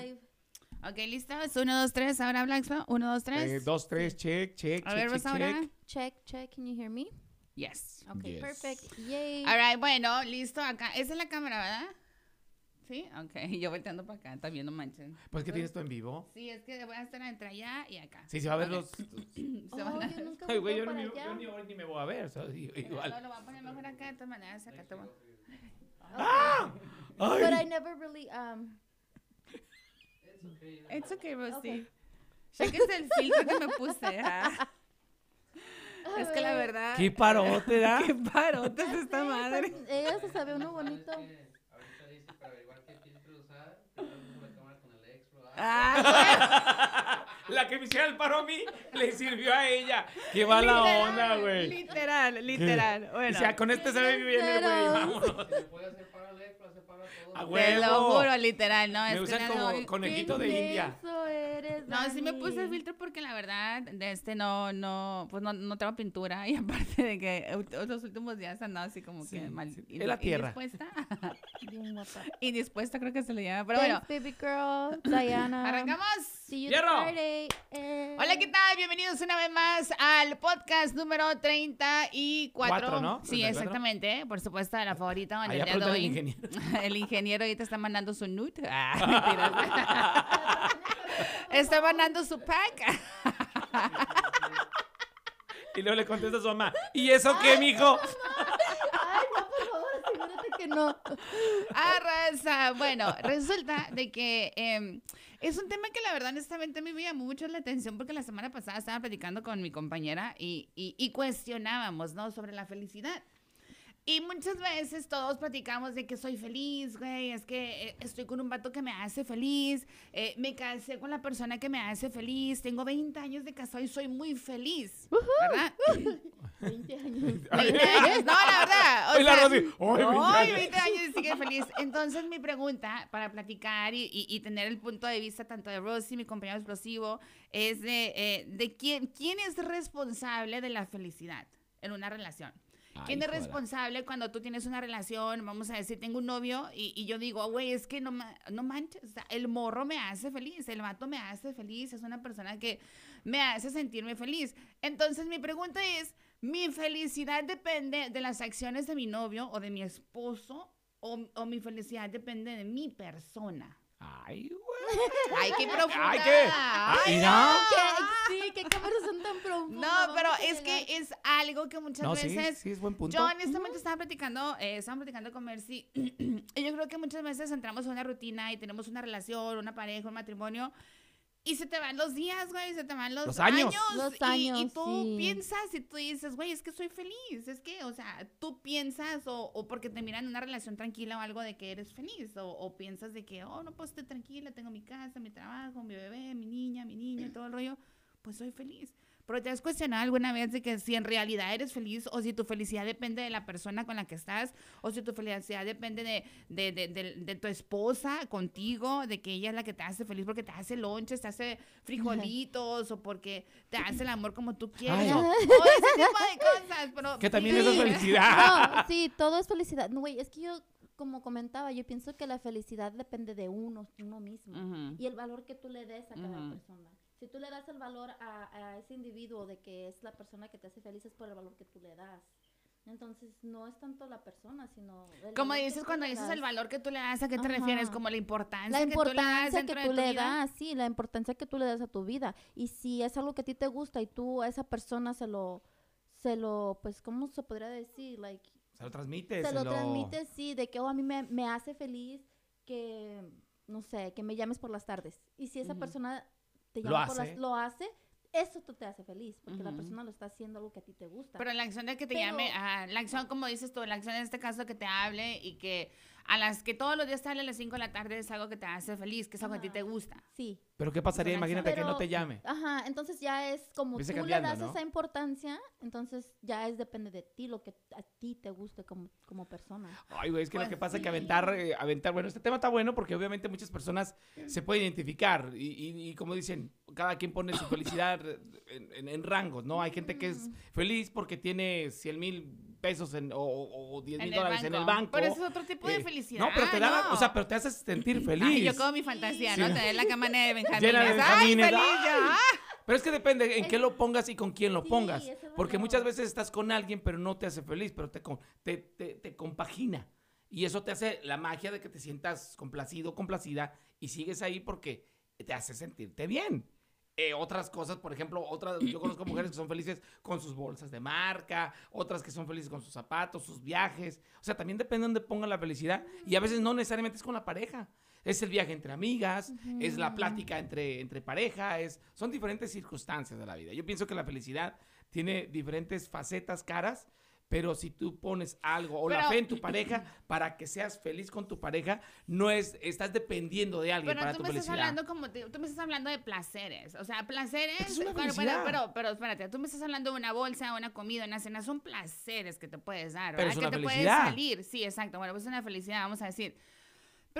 Live. Ok, listos. Uno, dos, tres. Ahora habla Expo. Uno, dos, tres. Eh, dos, tres, check, check, A check, ver, check, ¿vas ahora? check. Check, check. Can you hear me? Yes. Okay, Yes. perfect. Yay. All right, bueno, listo. Acá. Esa es la cámara, ¿verdad? Sí, ok. Yo volteando para acá. Está viendo manchen. Pues que tienes tú en vivo. Sí, es que voy a estar entre allá y acá. Sí, se va a ver Ok. los. Se van Oh, a- yo nunca Ay, güey, yo, volteo ni, para yo allá. ni, hoy ni me voy a ver. o sea, i- No, igual. lo voy a poner mejor acá. De todas maneras, acá te voy- ¡Ah! But I ¡Ay! never really um It's okay, Rosy. Okay. Cheques el filtro que me puse. ah. Es que la verdad. ¡Qué parote da! Qué parotes esta Sí, madre. pues, Ella se sabe uno bonito. Ahorita dice para averiguar qué filtro usar, primero uso la cámara con el Expro. Ah, La que me hiciera el paro a mí le sirvió a ella. ¡Qué mala onda, güey! Literal, literal. O Bueno, sea, con este se ve bien el güey. Pero- Vámonos. Te lo juro, literal. No, Me es usan como conejito de India. No, sí me puse filtro porque la verdad, de este no, no, pues no, no tengo pintura y aparte de que los últimos días andaba así como Sí, que mal. sí, y- la tierra. Indispuesta. Bien guapa. indispuesta creo que se le llama, pero bueno. Baby girl. Diana. Arrancamos. See you ¡Fierro! Friday. Eh. Hola, ¿qué tal? Bienvenidos una vez más al podcast número 34. Cuatro, ¿no? Sí, 34. exactamente. Por supuesto, la favorita el Allá día de pregunta hoy. el ingeniero. El ingeniero ahorita está mandando su nude. Ah. Está mandando su pack. Y luego le contesta a su mamá. ¿Y eso qué, mijo? Ay, no, por favor, asegúrate que no. Arrasa. Bueno, resulta de que em, es un tema que la verdad honestamente me llamó mucho la atención porque la semana pasada estaba platicando con mi compañera y, y- y cuestionábamos, ¿no? Sobre la felicidad. Y muchas veces todos platicamos de que soy feliz, güey, es que eh, estoy con un vato que me hace feliz, eh, me casé con la persona que me hace feliz, tengo 20 años de casado y soy muy feliz, ¿verdad? 20 años. 20 años, no, la verdad. o Y sea, Rosy, ¡ay, 20 Ay, años! 20 años y sigue feliz. Entonces, mi pregunta para platicar y, y- y tener el punto de vista tanto de Rosy, mi compañero explosivo, es de, eh, de quién, quién es responsable de la felicidad en una relación. ¿Quién es responsable cuando tú tienes una relación? Vamos a decir, tengo un novio y, y yo digo, güey, es que no, no manches, o sea, el morro me hace feliz, el vato me hace feliz, es una persona que me hace sentirme feliz. Entonces, mi pregunta es, ¿mi felicidad depende de las acciones de mi novio o de mi esposo? O, o mi felicidad depende de mi persona? Ay, güey. ¡Ay, qué profunda! Ay, qué. Ay. ¿Qué? Sí, qué conversación tan profunda. No, pero es que es algo que muchas No, sí, veces sí, es buen punto. Yo honestamente estaba platicando, eh, estaba platicando con Mercy y yo creo que muchas veces entramos en una rutina y tenemos una relación, una pareja, un matrimonio y se te van los días, güey, se te van los, Los años. Los y- tú sí. piensas y tú dices, güey, es que soy feliz, es que, o sea, tú piensas o, o porque te miran en una relación tranquila o algo de que eres feliz o, o piensas de que, oh, no, pues estoy tranquila, tengo mi casa, mi trabajo, mi bebé, mi niña, mi niño, todo el rollo, pues soy feliz. Pero te has cuestionado alguna vez de que si en realidad eres feliz o si tu felicidad depende de la persona con la que estás o si tu felicidad depende de, de, de- de- de tu esposa contigo, de que ella es la que te hace feliz porque te hace lonches, te hace frijolitos o porque te hace el amor como tú quieres. Ay. O, o ese tipo de cosas. Pero Que también sí. eso es felicidad. No, sí, todo es felicidad. No, güey, es que yo, como comentaba, yo pienso que la felicidad depende de uno, uno mismo. Y el valor que tú le des a cada persona. Si tú le das el valor a, a ese individuo de que es la persona que te hace feliz, es por el valor que tú le das. Entonces, no es tanto la persona, sino... el Como dices cuando dices el valor que tú le das, ¿a qué te Ajá. refieres? Como la importancia La que tú le das importancia dentro que de tú tu le vida. das, sí, la importancia que tú le das a tu vida. Y si es algo que a ti te gusta y tú a esa persona se lo, se lo, pues, ¿cómo se podría decir? Like, Se lo transmite. se lo transmites, sí, de que oh, a mí me, me hace feliz que, no sé, que me llames por las tardes. Y si esa Ujú. persona te Lo llama por hace. las, lo hace, eso tú te hace feliz, porque la persona lo está haciendo algo que a ti te gusta. Pero la acción de que te Pero- llame, ajá, la acción, como dices tú, la acción en este caso que te hable y que a las que todos los días hable a las 5 de la tarde es algo que te hace feliz, que es algo que a ti te gusta. sí. Pero ¿qué pasaría? Imagínate que no te llame. Ajá, entonces ya es como Empieza tú le das ¿no? esa importancia, entonces ya es depende de ti lo que a ti te guste como, como persona. Ay, güey, es que Pues lo que pasa es que aventar, eh, aventar, bueno, este tema está bueno porque obviamente muchas personas se pueden identificar y, y- y como dicen, cada quien pone su felicidad en, en- en rangos, ¿no? Hay gente que es feliz porque tiene 100 mil pesos en- o, o- o 10 En mil dólares en el banco. banco. Pero eso es otro tipo de Eh, felicidad. No, pero te da, no. o sea, pero te haces sentir feliz. Ay, yo como mi fantasía, ¿no? Sí. Tener la cama de Benjamín. Llena de ¡Ay, Benjamines, feliz! ¡ay! ¡Ah! Pero es que depende en Es- qué lo pongas y con quién lo Sí, pongas. Porque valor. muchas veces estás con alguien, pero no te hace feliz, pero te, con- te, te, te compagina. Y eso te hace la magia de que te sientas complacido, complacida, y sigues ahí porque te hace sentirte bien. Eh, otras cosas, por ejemplo, otras, yo conozco mujeres que son felices con sus bolsas de marca, otras que son felices con sus zapatos, sus viajes. O sea, también depende de dónde pongan la felicidad. Y a veces no necesariamente es con la pareja. Es el viaje entre amigas, es la plática entre, entre pareja, es, son diferentes circunstancias de la vida. Yo pienso que la felicidad tiene diferentes facetas, caras, pero si tú pones algo o la Pero- fe en tu pareja para que seas feliz con tu pareja, no es, estás dependiendo de alguien Pero para tú tu me estás felicidad. hablando como te- tú me estás hablando de placeres, o sea, placeres. Es una bueno, felicidad. pero, pero, pero espérate, tú me estás hablando de una bolsa, una comida, una cena, son placeres que te puedes dar, Pero ¿verdad? es que una te felicidad. puedes salir, sí, exacto. Bueno, pues es una felicidad, vamos a decir.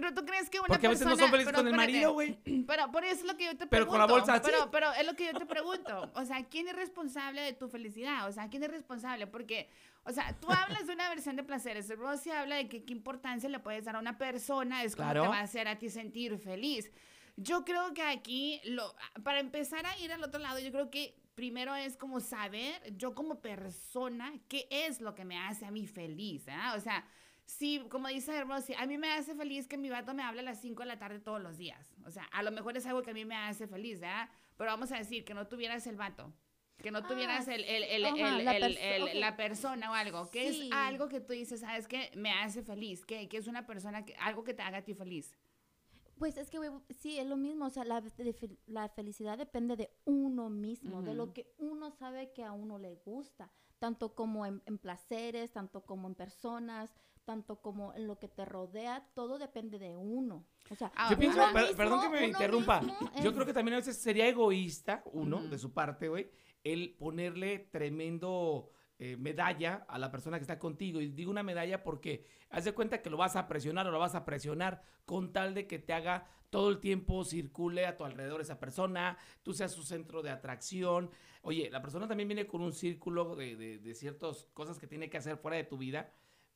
Pero tú crees que una Porque a veces no persona- son felices pero con el espérate, marido, güey. Pero por eso es lo que yo te pregunto. Pero con la bolsa, sí. Pero, es lo que yo te pregunto. O sea, ¿quién es responsable de tu felicidad? O sea, ¿quién es responsable? Porque, o sea, tú hablas de una versión de placeres. Rosy habla de que qué importancia le puedes dar a una persona, es como Claro. te va a hacer a ti sentir feliz. Yo creo que aquí, lo, para empezar a ir al otro lado, yo creo que primero es como saber, yo como persona, qué es lo que me hace a mí feliz. ¿ah? O sea, Sí, como dice Rosy, a mí me hace feliz que mi vato me hable a las 5 de la tarde todos los días. O sea, a lo mejor es algo que a mí me hace feliz, ¿verdad? Pero vamos a decir que no tuvieras el vato. Que no Ah, tuvieras el, el- el- ajá, el- la perso- persona o algo. Que Sí. es algo que tú dices, ¿sabes qué? Me hace feliz. Que, que es una persona, que algo que te haga a ti feliz. Pues es que sí, es lo mismo, o sea, la, de la felicidad depende de uno mismo, de lo que uno sabe que a uno le gusta, tanto como en, en placeres, tanto como en personas, tanto como en lo que te rodea, todo depende de uno. O sea, Ah, Yo pienso, uno mismo- perdón que me interrumpa. Yo creo que también a veces sería egoísta, uno, de su parte, güey, el ponerle tremendo eh, medalla a la persona que está contigo. Y digo una medalla porque haz de cuenta que lo vas a presionar o lo vas a presionar con tal de que te haga todo el tiempo circule a tu alrededor esa persona, tú seas su centro de atracción. Oye, la persona también viene con un círculo de, de, de ciertas cosas que tiene que hacer fuera de tu vida.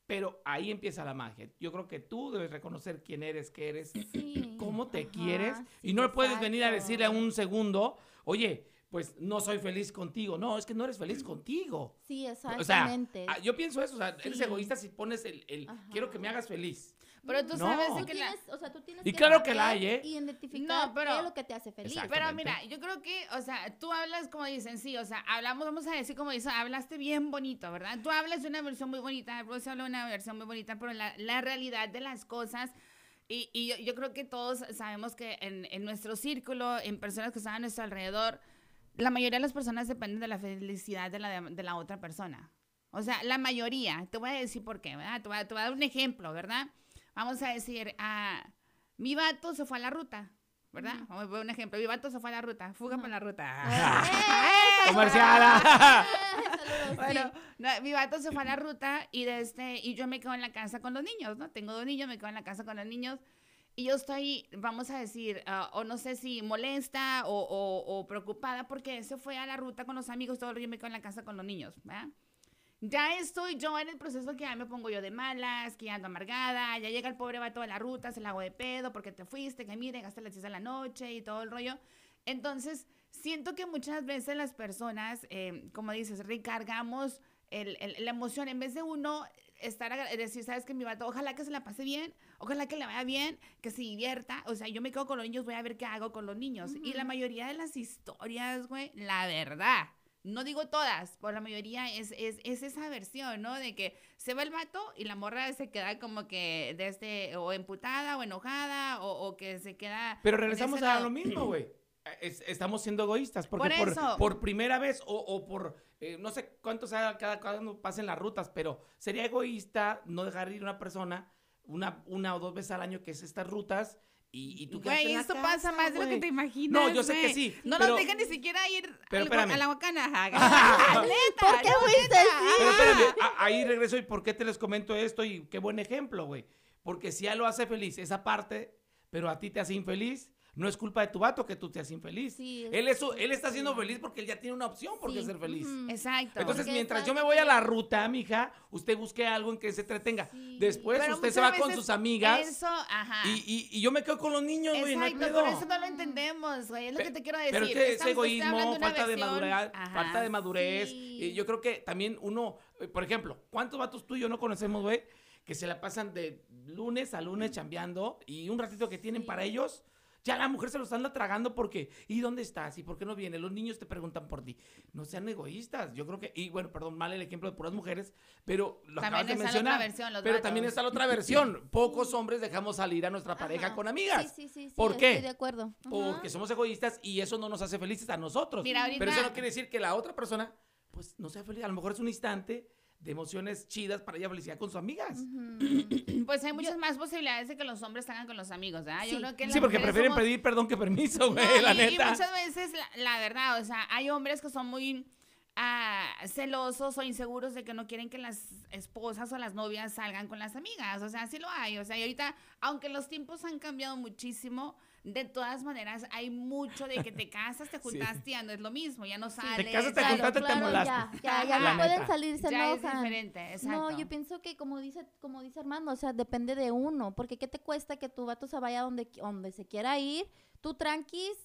Pero ahí empieza la magia. Yo creo que tú debes reconocer quién eres, qué eres, Sí, cómo te ajá, quieres y no puedes venir a decirle a un segundo, oye, pues no soy feliz contigo. No, es que no eres feliz contigo. Sí, O sea, exactamente. ah, yo pienso eso, o sea, eres Sí. egoísta si pones el, el quiero que me hagas feliz. Pero tú No. sabes de Tú que la... o sea, tú tienes Y claro que la hay, ¿eh? Y identificar No, pero- qué es lo que te hace feliz. Pero mira, yo creo que, o sea, tú hablas como dicen, sí, o sea, hablamos, vamos a decir como dicen, hablaste bien bonito, ¿verdad? Tú hablas de una versión muy bonita, Rose habla de una versión muy bonita, pero la, la realidad de las cosas, y, y yo, yo creo que todos sabemos que en, en nuestro círculo, en personas que están a nuestro alrededor, la mayoría de las personas dependen de la felicidad de la, de la otra persona. O sea, la mayoría, te voy a decir por qué, ¿verdad? Te voy a, te voy a dar un ejemplo, ¿verdad? Vamos a decir, ah, mi vato se fue a la ruta, ¿verdad? Vamos a poner un ejemplo, mi vato se fue a la ruta, fuga para la ruta. Comercial. Saludos, Bueno, sí. no, mi vato se fue a la ruta y, de este, y yo me quedo en la casa con los niños, ¿no? Tengo dos niños, me quedo en la casa con los niños. Y yo estoy, vamos a decir, ah, o no sé si molesta o, o- o preocupada porque se fue a la ruta con los amigos, todo, yo me quedo en la casa con los niños, ¿verdad? Ya estoy yo en el proceso que ya me pongo yo de malas, que ya ando amargada, ya llega el pobre vato de la ruta, se la hago de pedo porque te fuiste, que mire, gasté las 10 de la noche y todo el rollo. Entonces, siento que muchas veces las personas, eh, como dices, recargamos el- el- la emoción en vez de uno estar agra- decir, sabes que mi vato, ojalá que se la pase bien, ojalá que le vaya bien, que se divierta. O sea, yo me quedo con los niños, voy a ver qué hago con los niños. Y la mayoría de las historias, güey, la verdad. No digo todas, pero la mayoría es, es, es esa versión, ¿no? De que se va el vato y la morra se queda como que desde o emputada o enojada o, o que se queda... Pero regresamos a lado. lo mismo, güey. Es- estamos siendo egoístas porque Por por, por primera vez o, o por eh, no sé cuánto sea cada cuando pasen las rutas, pero sería egoísta no dejar ir una persona una, una o dos veces al año que es estas rutas y, y tú Güey, esto casa, pasa más de lo que te imaginas. No, yo sé güey. que sí, No pero- nos dejan ni siquiera ir Pero al- a la bacana. ¿Por qué fuiste así? Pero espérame, a- ahí regreso y por qué te les comento esto y qué buen ejemplo, güey. Porque si a él lo hace feliz esa parte, pero a ti te hace infeliz, No es culpa de tu vato que tú seas infeliz. Sí, es- él, es su- él está sí. siendo feliz porque él ya tiene una opción por qué Sí, ser feliz. Exacto. Entonces, Porque mientras yo me voy a la ruta, mija, usted busque algo en que se entretenga. Sí. Después Pero usted se va con sus amigas Eso, ajá. y, y- y yo me quedo con los niños, güey, no hay Exacto, pedo. por eso no lo entendemos, güey. Es lo Pe- que te quiero decir. Pero es que egoísmo, falta de madurez, falta de madurez. Y yo creo que también uno, eh, por ejemplo, ¿cuántos vatos tú y yo no conocemos, güey? Que se la pasan de lunes a lunes chambeando y un ratito que tienen Sí. para ellos, ya la mujer se los anda tragando porque, ¿y dónde estás? ¿Y por qué no viene? Los niños te preguntan por ti. No sean egoístas. Yo creo que, y bueno, perdón, mal el ejemplo de puras mujeres, pero lo También acabas de mencionar. otra versión, pero vatos. también está la otra versión. Pocos hombres dejamos salir a nuestra pareja Ajá. con amigas. Sí, sí, sí, sí, ¿Por qué? Estoy de acuerdo. Ajá. Porque somos egoístas y eso no nos hace felices a nosotros. Mira, ahorita- Pero eso no quiere decir que la otra persona, pues, no sea feliz. A lo mejor es un instante de emociones chidas para ella felicidad con sus amigas. Pues hay muchas más posibilidades de que los hombres salgan con los amigos, ¿verdad? Yo Sí. creo que Sí, porque prefieren somos- pedir perdón que permiso, güey, No, la y, y neta. muchas veces, la, la verdad, o sea, hay hombres que son muy ah, celosos o inseguros de que no quieren que las esposas o las novias salgan con las amigas. O sea, sí lo hay. O sea, y ahorita, aunque los tiempos han cambiado muchísimo, de todas maneras hay mucho de que te casas, te Sí. juntaste, ya no es lo mismo, ya no sales. casas, te ya- juntaste, te molaste. Ya, ya, ya no pueden salir, se ya es diferente, exacto. No, yo pienso que como dice, como dice Armando, o sea, depende de uno, porque ¿qué te cuesta que tu vato se vaya donde, donde se quiera ir? Tú tranquis,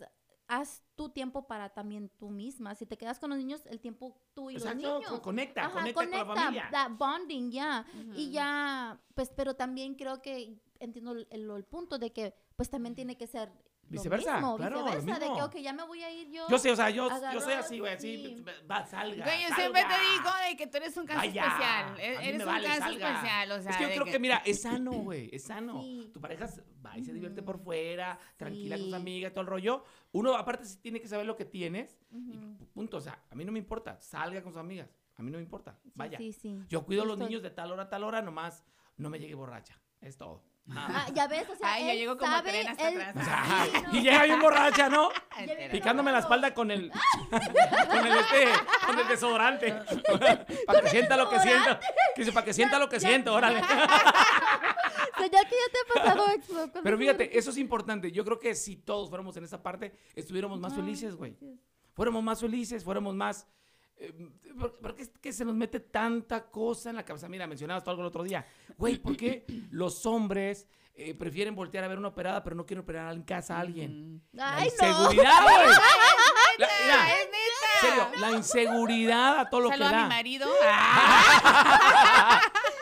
haz tu tiempo para también tú misma. Si te quedas con los niños, el tiempo tú y Exacto, los niños. co- conecta, Ajá, conecta, con la familia. bonding, ya. Y Ujú. ya, pues, pero también creo que entiendo el, el- el punto de que, pues, también tiene que ser lo Viceversa, mismo, claro, lo viceversa, de que, mismo. ok, ya me voy a ir yo. Yo sé, o sea, yo, yo soy así, güey, así, sí. va, salga, Güey, yo siempre te digo de que tú eres un caso Vaya, especial. E- Eres un vale, caso salga. especial, o sea, es que yo creo que, mira, es sano, güey, es sano. Sí. Tu pareja va y se divierte por fuera, tranquila con sus Sí. amigas, todo el rollo. Uno, aparte, sí tiene que saber lo que tienes y Ujú. punto. O sea, a mí no me importa, salga con sus amigas, a mí no me importa, Sí, vaya. Sí, sí. Yo cuido a los niños de tal hora a tal hora, nomás no me llegue borracha, es todo. Ah, ya ves, o sea, Ay, yo llego como sabe, tren hasta él- atrás. Sí, no. y llega bien borracha, ¿no? Entera. Picándome la espalda con el con el este, con el desodorante. para que sienta lo que sienta. Que dice, para que sienta lo que siento, órale. Señor, que ya te ha pasado con Pero los fíjate, eso es importante. Yo creo que si todos fuéramos en esa parte, estuviéramos más felices, güey. Fuéramos más felices, fuéramos más... ¿por, qué es que se nos mete tanta cosa en la cabeza? Mira, mencionabas tú algo el otro día. Güey, ¿por qué los hombres eh, prefieren voltear a ver una operada, pero no quieren operar en casa a alguien? La Ay, no. inseguridad, güey. La- mira, ¡Es neta! serio, la inseguridad a todo lo que Saludo a mi da. marido.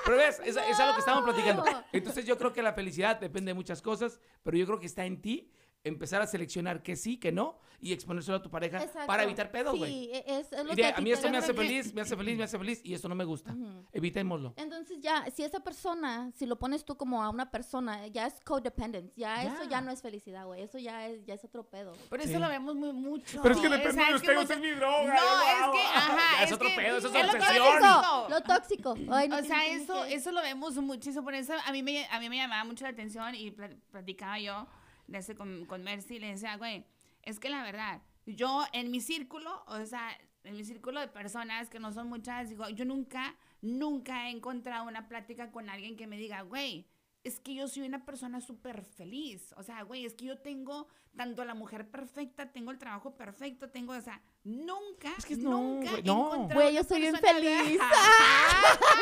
Pero ves, es, es algo que estábamos platicando. Entonces yo creo que la felicidad depende de muchas cosas, pero yo creo que está en ti empezar a seleccionar que sí, que no, y exponérselo a tu pareja Exacto. para evitar pedos, güey. Sí, es, es lo Y que de, a mí esto me hace que- feliz, me hace feliz, me hace feliz, y esto no me gusta. Ujú. Evitémoslo. Entonces ya, si esa persona, si lo pones tú como a una persona, ya es codependence, ya, Ya. eso ya no es felicidad, güey, eso ya es, ya es otro pedo. Por eso lo vemos muy mucho. Pero es que depende de ustedes, mucho- es mi droga. No, es que, ajá, es es otro que- pedo, eso es es lo obsesión. Lo tóxico. Ay, no O sea, eso, que- eso lo vemos muchísimo. Por eso a mí me, a mí me llamaba mucho la atención y pla- platicaba yo de ese con, con Mercy le decía, güey, es que la verdad, yo en mi círculo, o sea, en mi círculo de personas que no son muchas, digo, yo nunca, nunca he encontrado una plática con alguien que me diga, güey, es que yo soy una persona súper feliz. O sea, güey, es que yo tengo tanto la mujer perfecta, tengo el trabajo perfecto, tengo, o sea, nunca, Es que no, nunca güey, no. Güey, yo una soy bien feliz.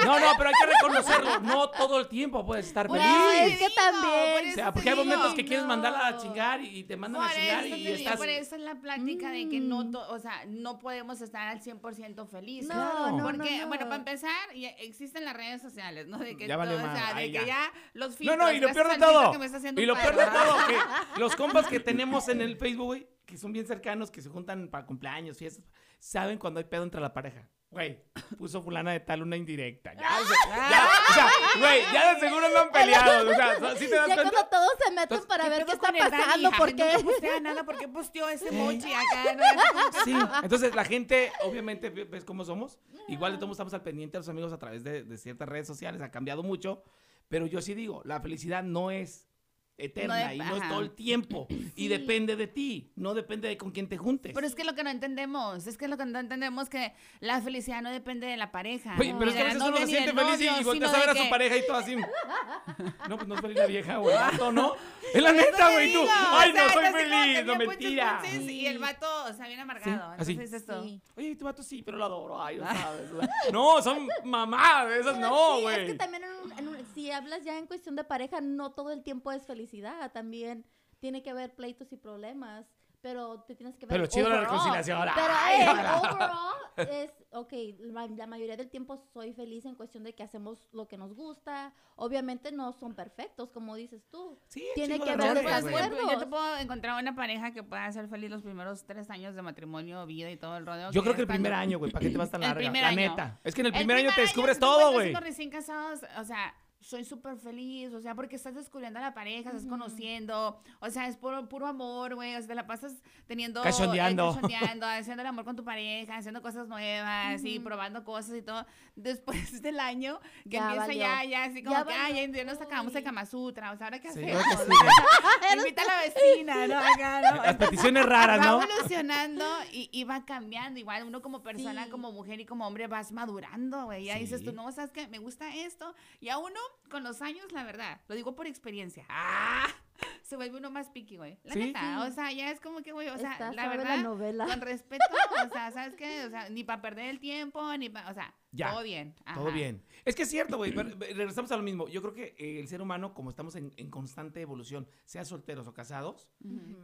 No, no, pero hay que reconocerlo. No todo el tiempo puedes estar feliz. es que digo, también. O sea, porque hay digo. momentos que quieres no. mandarla a chingar y te mandan Por a chingar y digo, estás... por eso es la plática de que no, Mm. to- o sea, no podemos estar al 100% felices. No, Claro. no, Porque, no, bueno, no. para empezar, existen las redes sociales, ¿no? De que, Ya vale todo, o sea, de que ya. ya los No, filtros, no, y lo peor de todo. que me está haciendo Y lo peor de todo, que los compas que tenemos en el Facebook, güey, que son bien cercanos, que se juntan para cumpleaños, fiestas, saben cuando hay pedo entre la pareja. Güey, puso fulana de tal una indirecta. Ya, o sea, ya, o sea, güey, ya de seguro no han peleado. O sea, ¿sí te das Ya cuenta? cuando todos se meten Entonces, para ¿Qué ver qué está pasando, por No qué. postea nada, ¿por qué posteó ese mochi acá? No, Sí, entonces la gente, obviamente, ve- ves cómo somos. Igual de todos estamos al pendiente de los amigos a través de, de ciertas redes sociales, ha cambiado mucho. Pero yo sí digo, la felicidad no es eterna No y no es ajá. todo el tiempo. Y depende de ti, no depende de con quién te juntes. Pero es que lo que no entendemos, es que lo que no entendemos que la felicidad no depende de la pareja. Oye, pero es que a veces uno se siente feliz y- novio, y volteas a ver a su que- pareja y todo así. No, pues no es feliz la vieja o el vato, ¿no? Es la neta, güey, tú. Ay, o sea, no, soy feliz, no, mentira. punches, Y el vato, o sea, bien amargado. así. Entonces esto. Sí. Oye, tu vato sí, pero lo adoro. Ay, no sabes. No, son mamadas, esas no, sí, güey. Es que también si hablas ya en cuestión de pareja, no todo el tiempo es felicidad. También tiene que haber pleitos y problemas. Pero te tienes que ver. Pero chido la overall. reconciliación. Pero Ay, eh, overall es, ok, la, la mayoría del tiempo soy feliz en cuestión de que hacemos lo que nos gusta. Obviamente no son perfectos, como dices tú. Sí, Tiene que haber errores, Pues, güey. desacuerdo. pues, yo te puedo encontrar una pareja que pueda ser feliz los primeros tres años de matrimonio, vida y todo el rodeo. Yo creo que el cuando- primer año, güey, ¿para qué te vas tan El larga? primer La año. neta. Es que en el El primer año te descubres si todo, güey. recién casados, o sea, soy súper feliz, o sea, porque estás descubriendo a la pareja, estás Ujú. conociendo, o sea, es puro, puro amor, güey, o sea, te la pasas teniendo... eh, Cachondeando. cachondeando, haciendo el amor con tu pareja, haciendo cosas nuevas y Ujú. probando cosas y todo. Después del año, que Ya empieza valió. ya, ya, así como Ya que, ay, valió. ya, ya nos sacamos el. Kama Sutra, o sea, ¿ahora qué Sí, hacemos? que sí. Invita a la vecina, ¿no? Acá, ¿no? Las peticiones raras, va ¿no? evolucionando y, y va cambiando. Igual uno como persona, Sí. como mujer y como hombre vas madurando, güey. Ya dices tú, no, ¿sabes qué? Me gusta esto. Y a uno, con los años, la verdad, lo digo por experiencia. ¡Ah! Se vuelve uno más piqui, güey. La Sí. neta, o sea, ya es como que, güey, o sea, la verdad, la novela. con respeto, o sea, ¿sabes qué? O sea, ni para perder el tiempo, ni para, o sea, Ya. todo bien. Todo bien. Es que es cierto, güey. pero, eh, Regresamos a lo mismo. Yo creo que eh, el ser humano, como estamos en, en constante evolución, sea solteros o casados,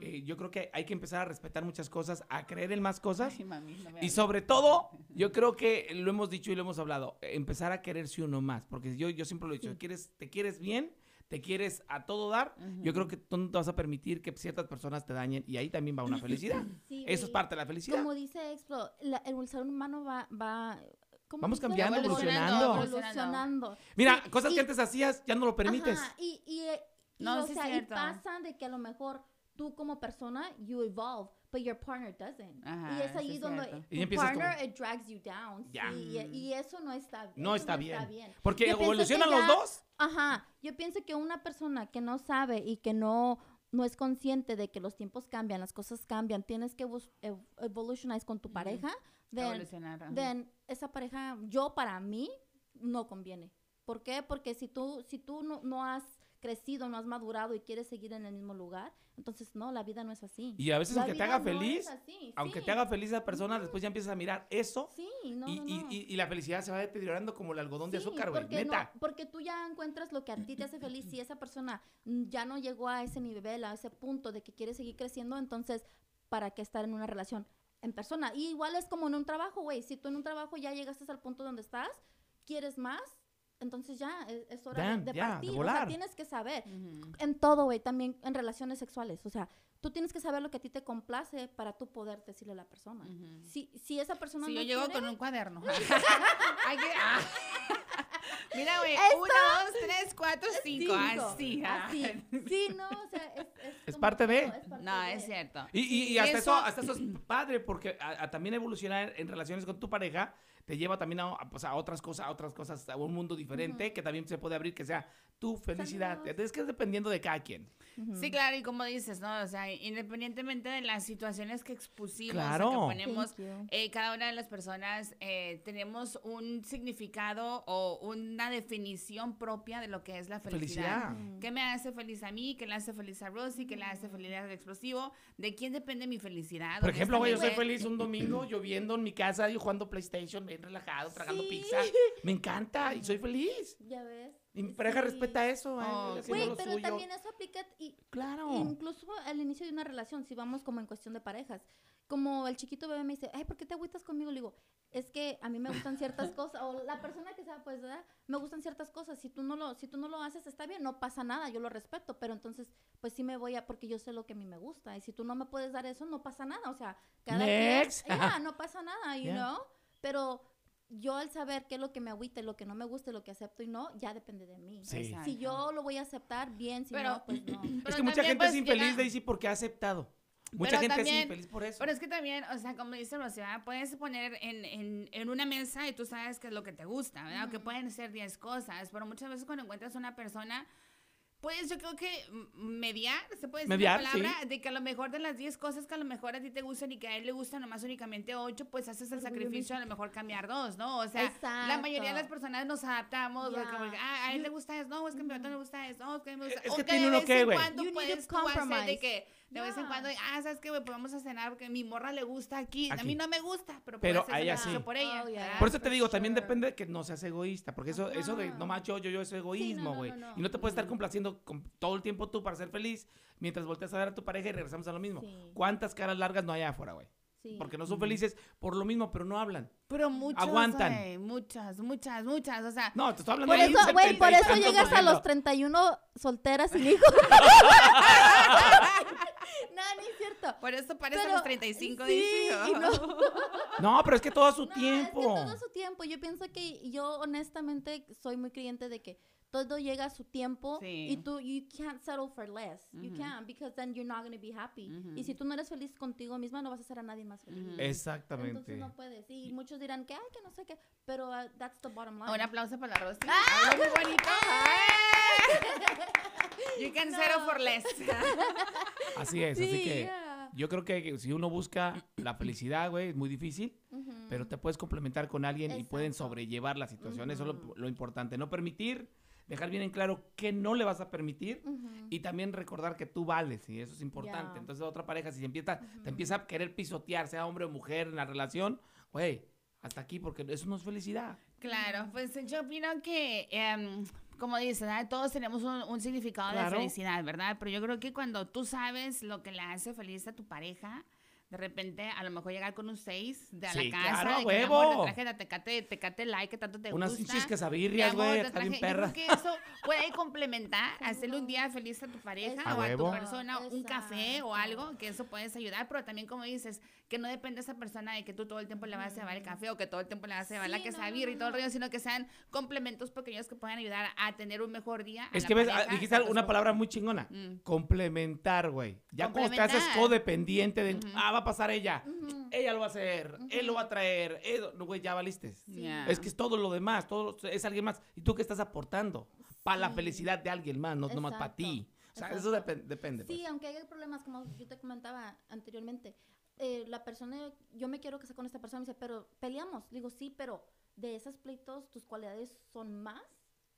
eh, yo creo que hay que empezar a respetar muchas cosas, a creer en más cosas. Ay, mami, no Y sobre todo, yo creo que lo hemos dicho y lo hemos hablado, empezar a quererse uno más. Porque yo, yo siempre lo he dicho, quieres, te quieres bien, te quieres a todo dar, yo creo que tú no te vas a permitir que ciertas personas te dañen y ahí también va una felicidad. Sí, Eso es parte de la felicidad. Como dice Explo, la- el ser humano va, va ¿cómo Vamos cambiando, evolucionando. evolucionando. Mira, Sí, cosas y- que antes hacías, ya no lo permites. Ajá, y, y, eh, y, No, o sí sea, y pasa de que a lo mejor tú como persona, you evolve, but your partner doesn't. Ajá, y es ahí es donde cierto. Tu partner, como- it drags you down. Sí, y, y eso no está No eso está bien. Yo Porque pienso que evolucionan los ya- dos. Ajá, yo pienso que una persona que no sabe y que no no es consciente de que los tiempos cambian, las cosas cambian, tienes que bus- ev- evolutionize con tu pareja, Evolucionar. Ajá. then esa pareja, yo para mí, no conviene. ¿Por qué? Porque si tú, si tú no, no has crecido, no has madurado y quieres seguir en el mismo lugar, entonces no, la vida no es así. Y a veces La aunque te haga no feliz, así, aunque sí. te haga feliz esa persona, después ya empiezas a mirar eso Sí, no, y, no, y- no. y- y la felicidad se va deteriorando como el algodón de Sí, azúcar, güey. porque no- Neta. porque tú ya encuentras lo que a ti te hace feliz. Si esa persona ya no llegó a ese nivel, a ese punto de que quiere seguir creciendo, entonces, ¿para qué estar en una relación en persona? Y igual es como en un trabajo, güey. Si tú en un trabajo ya llegaste al punto donde estás, quieres más, entonces ya es, es hora de- de, de partir. o sea, tienes que saber. En todo, güey, también en relaciones sexuales. O sea, tú tienes que saber lo que a ti te complace para tú poder decirle a la persona. Si, si esa persona Si no yo llego quiere, con un cuaderno. Hay que- ah. Mira, güey, Esto- uno, dos, tres, cuatro, cinco. cinco, Así. ah. así. Sí, no, o sea, es, es, Es como parte de. todo, es parte No, de. es cierto. Y, y- y hasta eso, Eso- hasta eso es padre, porque a- a también evolucionar en relaciones con tu pareja te lleva también a, a, pues, a otras cosas, a otras cosas, a un mundo diferente que también se puede abrir, que sea tu felicidad. Saludos. Es que es dependiendo de cada quien. Sí, claro, y como dices, ¿no? O sea, independientemente de las situaciones que expusimos, o Claro. que ponemos, eh, cada una de las personas eh, tenemos un significado o una definición propia de lo que es la felicidad. Felicidad. Mm. ¿Qué me hace feliz a mí? ¿Qué le hace feliz a Rosy? ¿Qué le hace feliz al explosivo? ¿De quién depende mi felicidad? Por ejemplo, güey, yo soy feliz un domingo lloviendo en mi casa, yo jugando PlayStation, bien relajado, tragando Sí. pizza. Me encanta y soy feliz. Ya ves. Y mi pareja Sí. respeta eso, eh, Oh, Güey, pero suyo. también eso aplica y Claro. incluso al inicio de una relación, si vamos como en cuestión de parejas. Como el chiquito bebé me dice, ay, ¿por qué te agüitas conmigo? Le digo, es que a mí me gustan ciertas cosas, o la persona que sea, pues, ¿verdad? Me gustan ciertas cosas. Si tú no lo, si tú no lo haces, está bien, no pasa nada, yo lo respeto, pero entonces, pues sí me voy a, porque yo sé lo que a mí me gusta. Y si tú no me puedes dar eso, no pasa nada. O sea, cada Next. quien, ya, no pasa nada, you Yeah. know? Pero yo al saber qué es lo que me agüita, y lo que no me gusta, y lo que acepto y no, ya depende de mí. Sí. Si yo lo voy a aceptar, bien, si Pero- no, pues no. Es que mucha gente pues, es infeliz, llega- Daisy, porque ha aceptado. Mucha Pero gente también- es infeliz por eso. Pero es que también, o sea, como dice ¿verdad? puedes poner en, en, en una mesa y tú sabes qué es lo que te gusta, ¿verdad? Que Ujú. pueden ser 10 cosas, pero muchas veces cuando encuentras una persona, Pues yo creo que mm, mediar, se puede decir Mediar, la palabra, de que a lo mejor de las 10 cosas que a lo mejor a ti te gustan y que a él le gustan nomás únicamente 8, pues haces el sacrificio a lo mejor cambiar dos, ¿no? O sea, la mayoría de las Exacto. personas nos adaptamos, Ya. o como que, ah, a él le gusta eso, no, es que a mi vato le gusta eso, no, es que a mí me gusta Es que que tiene de uno que, güey. to puedes tú hacer de que de vez en cuando, ah, ¿sabes qué, güey? Pues vamos a cenar porque mi morra le gusta aquí, a mí no me gusta, pero, Pero puedo a ella sí. por ella. Oh. Por eso te digo, también depende de que no seas egoísta, porque eso, eso de Ajá. nomás yo, yo, yo es egoísmo, no, güey. no, no. Y no te puedes estar complaciendo con todo el tiempo tú para ser feliz, mientras volteas a ver a tu pareja y regresamos a lo mismo. Sí. ¿Cuántas caras largas no hay afuera, güey? Sí. Porque no son felices por lo mismo, pero no hablan. Pero muchas, Aguantan. muchas, muchas, muchas, o sea, No, te estoy hablando Por de eso, güey, 70 por eso llegas a los ciento. 31 solteras sin hijos. no, ni es cierto. por eso pares a Pero, los 35, sí, dice. y no. No, pero es que todo a su No, tiempo. Es que todo su tiempo. Yo pienso que yo honestamente soy muy creyente de que todo llega a su tiempo Sí. y tú you can't settle for less. You can't because then you're not going to be happy. Y si tú no eres feliz contigo misma no vas a hacer a nadie más feliz. Exactamente. Entonces no puedes. Y muchos dirán que ay que no sé qué, pero uh, that's the bottom line. Un aplauso para la Rosy. Ah. Muy bonito. You can settle No. for less. Así es, así Sí, que yeah. yo creo que si uno busca la felicidad, güey, es muy difícil, pero te puedes complementar con alguien y pueden Exacto. sobrellevar la situación. Eso es lo, lo importante. No permitir, dejar bien en claro qué no le vas a permitir y también recordar que tú vales y eso es importante. Entonces, otra pareja, si empieza, te empieza a querer pisotear, sea hombre o mujer en la relación, güey, hasta aquí, porque eso no es felicidad. Claro, pues yo opino que, em, como dices, ¿verdad? todos tenemos un, un significado Claro. de felicidad, ¿verdad? Pero yo creo que cuando tú sabes lo que le hace feliz a tu pareja, de repente a lo mejor llegar con un 6 de a Sí, la casa, claro, de a que, huevo. amor, te traje tecate, tecate like que tanto te Unas gusta. pinches Mi quesabirrias, amor, güey, acá bien creo que eso puede complementar, hacerle un día feliz a tu pareja A o a tu persona, un café o algo, que eso puedes ayudar, pero también como dices, que no depende esa persona de que tú todo el tiempo le vas a llevar el café o que todo el tiempo le vas a llevar la Sí, no, y todo el rollo, sino que sean complementos pequeños que puedan ayudar a tener un mejor día. a Es la que ves, ah, dijiste una palabra muy chingona. Mm. Complementar, güey. Ya cuando te haces Complementar. codependiente de, ah, va a pasar ella, ella lo va a hacer, él lo va a traer, no, güey, ya valiste. Es que es todo lo demás, todo es alguien más. ¿Y tú qué estás aportando? Para la Sí. felicidad de alguien más, no nomás para Exacto, ti. O sea, eso exacto. depen- depende. Sí, pues. aunque haya problemas, como yo te comentaba anteriormente, eh, la persona, yo me quiero casar con esta persona, me dice, pero peleamos. Digo, sí, pero de esos pleitos, tus cualidades son más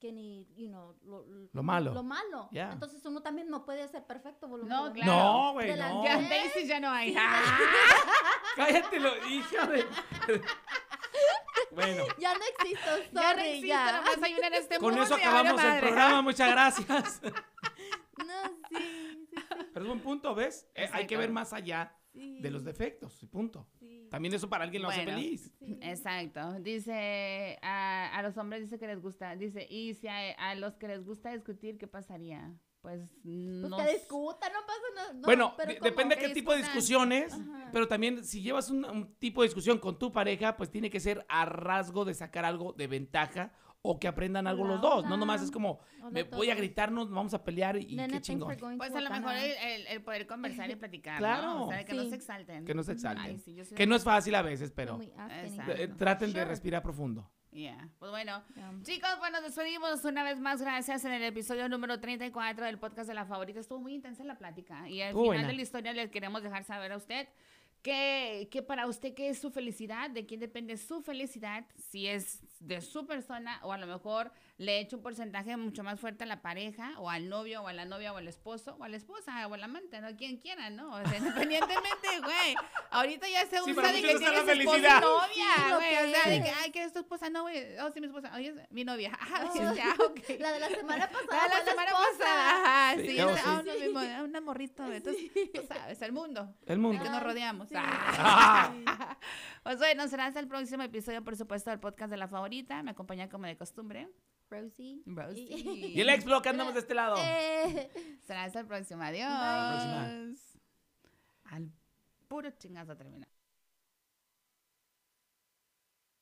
que ni, you know, lo, Lo malo. Lo malo. Ya. Entonces uno también no puede ser perfecto. No, voluntariamente. claro. No, güey, no. Ya, Daisy ya no hay. Cállate, lo hija de... bueno, Ya no existo, sorry, ya no existe, ya. nomás hay una en este con mundo eso acabamos el programa, muchas gracias. No, sí, sí, Pero es buen punto, ¿ves? Eh, hay que ver más allá sí. de los defectos, y punto. sí, También eso para alguien lo hace feliz. sí. Exacto. Dice, a, a los hombres dice que les gusta. Dice, y si a, a los que les gusta discutir, ¿qué pasaría? Pues Pues no. que s- discuta, no pasa nada. no, bueno, pero depende de que qué tipo de discutan. discusiones, Ajá. pero también si llevas un, un tipo de discusión con tu pareja, pues tiene que ser a rasgo de sacar algo de ventaja o que aprendan algo los dos. No nomás es como, me voy a gritar, nos vamos a pelear y qué chingón. Pues a lo mejor el, el- el poder conversar y platicar, Claro. ¿no? O sea, que no se exalten. Que no se exalten. Ay, sí, yo soy Que no es fácil a veces, pero eh, traten de respirar profundo. Yeah. Pues bueno, Yeah. chicos, bueno, nos despedimos una vez más. Gracias en el episodio número 34 del podcast de la favorita. Estuvo muy intensa la plática. Y al final buena. de la historia le queremos dejar saber a usted que, que para usted qué es su felicidad, de quién depende su felicidad, si es de su persona o a lo mejor le echa un porcentaje mucho más fuerte a la pareja o al novio o a la novia o al esposo o a la esposa o al amante, ¿no? Quien quiera, ¿no? O sea, independientemente, güey. Ahorita ya se usa de que tienes esposa y felicidad. novia, Sí, güey. O sea, de que, ay, que es tu esposa, no, güey. Oh, sí, mi esposa. Oye, es mi novia. Ah, Oh. sí, ya, ok. La de la semana pasada. La de la semana esposa. pasada. Ajá, Sí, no, ah, una, mi mo- una morrita, güey. Entonces, tú sabes, el mundo. El En mundo. que nos rodeamos. Sí. Ah. Pues bueno, será hasta el próximo episodio, por supuesto, del podcast de la favorita. Me acompaña como de costumbre. Rosie. Rosie. Y el explo que andamos de este lado. Eh, Será hasta el próximo. Adiós. Al puro chingazo termina.